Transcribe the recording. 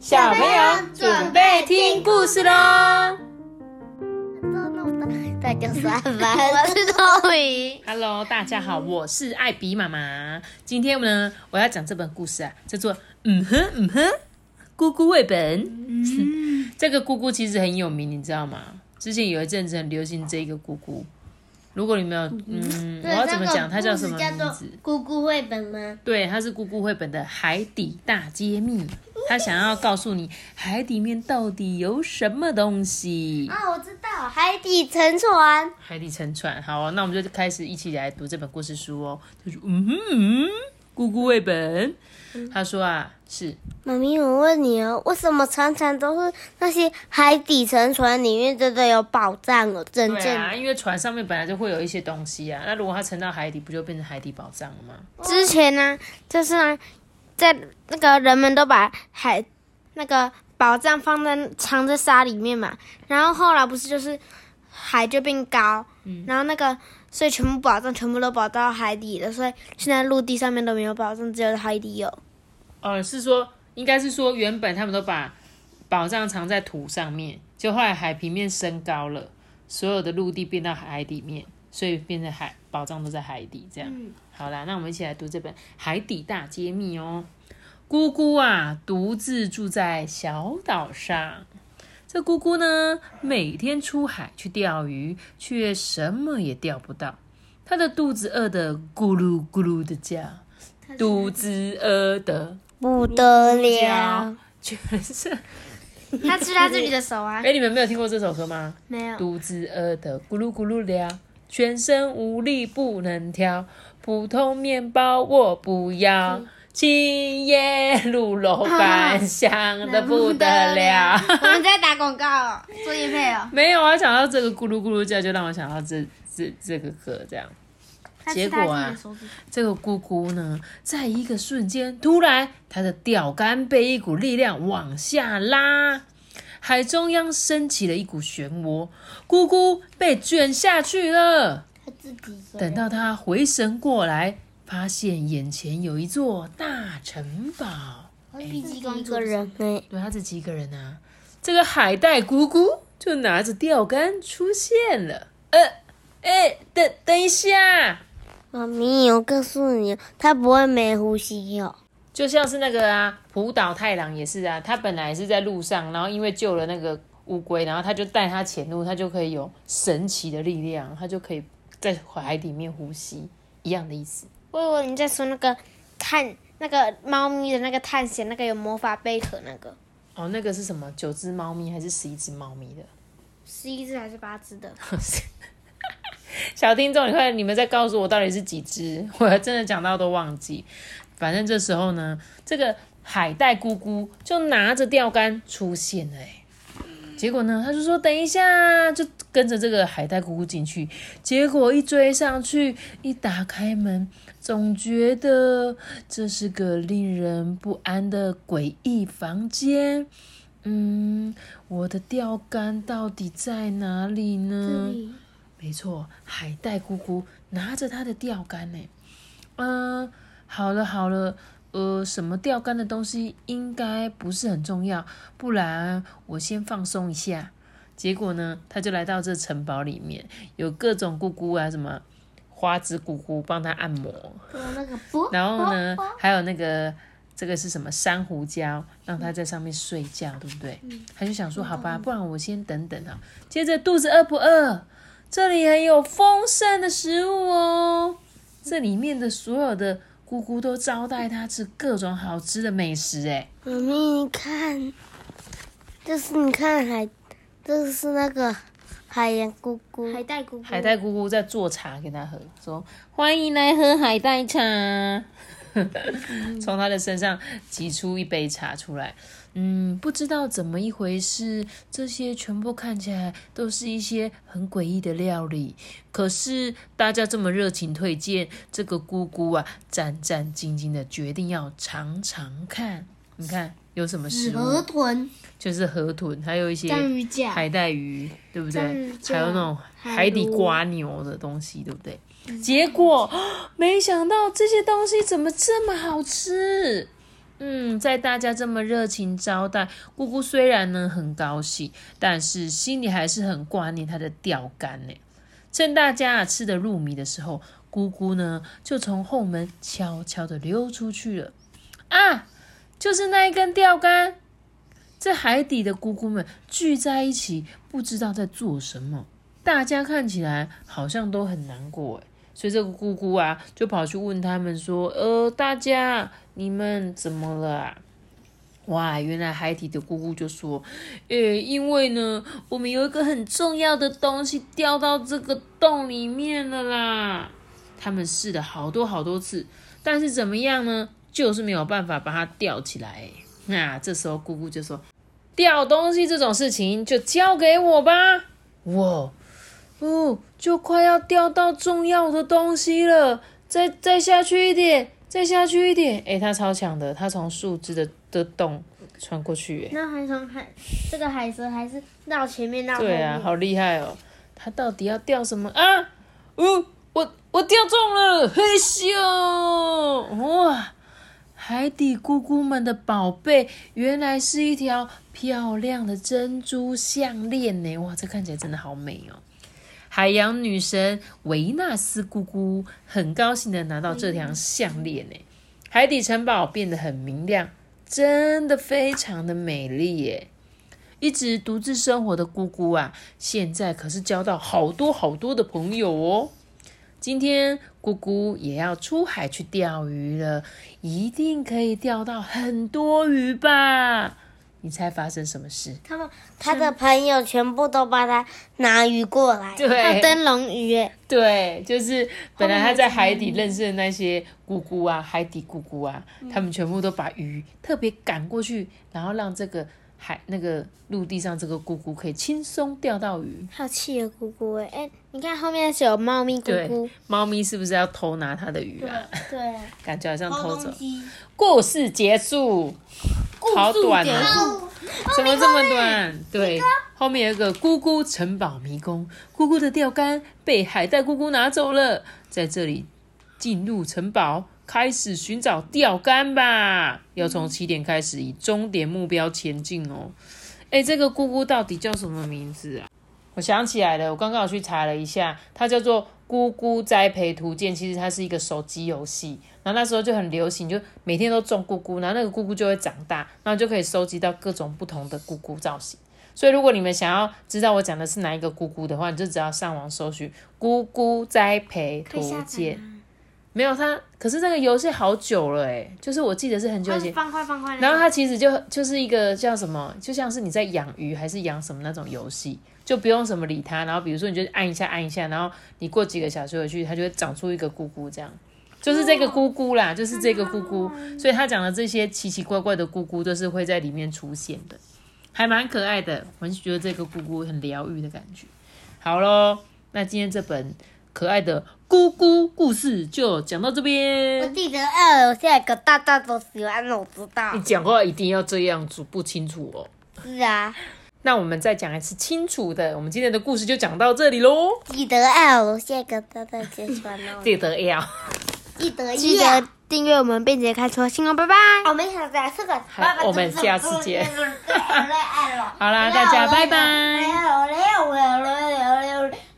小朋友准备听故事喽！大家上班，我是透明。Hello，大家好，我是艾比妈妈。今天呢，我要讲这本故事啊，叫做《嗯哼嗯哼姑姑绘本》。这个咕咕其实很有名，你知道吗？之前有一阵子很流行这个姑姑。如果你没有，嗯，我要怎么讲？它叫什么名字？姑姑绘本吗？对，它是姑姑绘本的海底大揭秘。他想要告诉你海底面到底有什么东西。啊，我知道，海底沉船。海底沉船，好、啊，那我们就开始一起来读这本故事书哦。他说：“嗯哼嗯，咕咕绘本。”他说啊，是妈咪，我问你哦，为什么常常都是那些海底沉船里面真的有宝藏哦？真正因为船上面本来就会有一些东西啊。那如果它沉到海底，不就变成海底宝藏了吗？之前呢、就是呢，在那个人们都把海那个宝藏放在藏在沙里面嘛，然后后来不是就是海就变高，然后那个所以全部宝藏全部都跑到海底了，所以现在陆地上面都没有宝藏，只有海底有。呃，是说应该是说原本他们都把宝藏藏在土上面，就后来海平面升高了，所有的陆地变到海底面，所以变成海宝藏都在海底这样。好啦，那我们一起来读这本《海底大揭秘》哦。姑姑啊，独自住在小岛上。这姑姑呢，每天出海去钓鱼，却什么也钓不到。她的肚子饿得咕噜咕噜的叫，肚子饿得不得了！全是。他吃他自己的手啊 哎、，你们没有听过这首歌吗？没有。肚子饿得咕噜咕噜叫，全身无力不能跳，普通面包我不要，青叶卤肉饭香的不得了。我们在打广告哦，做业配哦。没有啊，想到这个咕噜咕噜叫，就让我想到这这这个歌这样。结果啊，这个姑姑呢，在一个瞬间，突然她的钓竿被一股力量往下拉，海中央升起了一股漩涡，姑姑被卷下去了。他自己等到他回神过来，发现眼前有一座大城堡。他自己一个人哎，对，他自己一个人啊。这个海带姑姑就拿着钓竿出现了。呃，哎，等等一下。妈咪，我告诉你，他不会没呼吸哦。就像是那个啊，浦岛太郎也是啊，他本来是在路上，然后因为救了那个乌龟，然后他就带他前路，他就可以有神奇的力量，他就可以在海里面呼吸，一样的意思。我以为你在说那个探那个猫咪的那个探险，那个有魔法贝壳那个，哦，那个是什么？九只猫咪还是十一只猫咪的？十一只还是八只的？小听众，你快，你们再告诉我到底是几只？我还真的讲到都忘记。反正这时候呢，这个海带姑姑就拿着钓竿出现了、欸，结果呢，他就说等一下，就跟着这个海带姑姑进去。结果一追上去，一打开门，总觉得这是个令人不安的诡异房间。嗯，我的钓竿到底在哪里呢？没错，海带姑姑拿着她的钓竿呢。嗯，好了好了，呃，什么钓竿的东西应该不是很重要，不然我先放松一下。结果呢，他就来到这城堡里面，有各种姑姑啊，什么花枝姑姑帮他按摩，然后呢，还有那个这个是什么珊瑚礁，让他在上面睡觉，对不对？他就想说，好吧，不然我先等等啊。接着肚子饿不饿？这里还有丰盛的食物哦，这里面的所有的姑姑都招待他吃各种好吃的美食，哎，妈咪，你看，这是你看海，这是那个海洋姑姑，海带姑姑，海带姑姑在做茶给他喝，说欢迎来喝海带茶，从他的身上挤出一杯茶出来。嗯，不知道怎么一回事，这些全部看起来都是一些很诡异的料理。可是大家这么热情推荐，这个姑姑啊，战战兢兢的决定要尝尝看。你看有什么食物？豚、就是河豚，还有一些海带鱼，对不对还有那种海海底螺瓜牛的东西，对不对？结果 没想到这些东西怎么这么好吃？嗯，在大家这么热情招待，姑姑虽然呢很高兴，但是心里还是很挂念她的钓竿呢。趁大家啊吃得入迷的时候，姑姑呢就从后门悄悄的溜出去了。啊，就是那一根钓竿。在海底的姑姑们聚在一起，不知道在做什么。大家看起来好像都很难过，诶所以这个姑姑啊，就跑去问他们说：“呃，大家你们怎么了啊？”哇，原来海底的姑姑就说：“呃，因为呢，我们有一个很重要的东西掉到这个洞里面了啦。他们试了好多好多次，但是怎么样呢？就是没有办法把它吊起来。那这时候姑姑就说：‘吊东西这种事情就交给我吧。’哇，哦，就快要掉到重要的东西了，再再下去一点，再下去一点。诶，它超强的，它从树枝的的洞穿过去。诶，那还从海这个海蛇还是绕前面绕后面？对啊，好厉害哦！它到底要掉什么啊？哦，我我掉中了，嘿咻！哇，海底姑姑们的宝贝，原来是一条漂亮的珍珠项链呢！哇，这看起来真的好美哦！海洋女神维纳斯姑姑很高兴的拿到这条项链呢，海底城堡变得很明亮，真的非常的美丽耶！一直独自生活的姑姑啊，现在可是交到好多好多的朋友哦。今天姑姑也要出海去钓鱼了，一定可以钓到很多鱼吧？你猜发生什么事？他们他的朋友全部都帮他拿鱼过来。对灯笼鱼耶，对，就是本来他在海底认识的那些姑姑啊，海底姑姑啊，他们全部都把鱼特别赶过去，然后让这个海那个陆地上这个姑姑可以轻松钓到鱼。还有企鹅姑姑哎，哎，你看后面是有猫咪姑姑，，猫咪是不是要偷拿他的鱼啊？对，感觉好像偷走。西，故事结束，好短结哦，怎么这么短？对，后面有一个姑姑城堡迷宫，姑姑的钓竿被海带姑姑拿走了，在这里进入城堡，开始寻找钓竿吧。要从起点开始，以终点目标前进哦。哎，这个姑姑到底叫什么名字啊？我想起来了，我刚刚有去查了一下，它叫做《姑姑栽培图鉴》，其实它是一个手机游戏。然后那时候就很流行，就每天都种姑姑，然后那个姑姑就会长大，然后就可以收集到各种不同的姑姑造型。所以如果你们想要知道我讲的是哪一个姑姑的话，你就只要上网搜寻“姑姑栽培图鉴”。没有它，可是这个游戏好久了哎，就是我记得是很久以前。方块方块，然后它其实就就是一个叫什么，就像是你在养鱼还是养什么那种游戏，就不用什么理它。然后比如说你就按一下按一下，然后你过几个小时回去，它就会长出一个姑姑，这样就是这个姑姑啦，就是这个姑姑。所以他讲的这些奇奇怪怪的姑姑都是会在里面出现的，还蛮可爱的。我很觉得这个姑姑很疗愈的感觉。好喽，那今天这本可爱的姑姑故事就讲到这我边。记得二楼下有个大大的喜欢我知道你。讲话一定要这样子，不清楚哦。是啊，那我们再讲一次清楚的，我们今天的故事就讲到这里喽。记得二楼下有个大大的喜欢我。记得要，记得记得订阅我们，并且开车新哦，拜拜。我们想在这个，好我们下次见好好啦，大家拜拜。拜。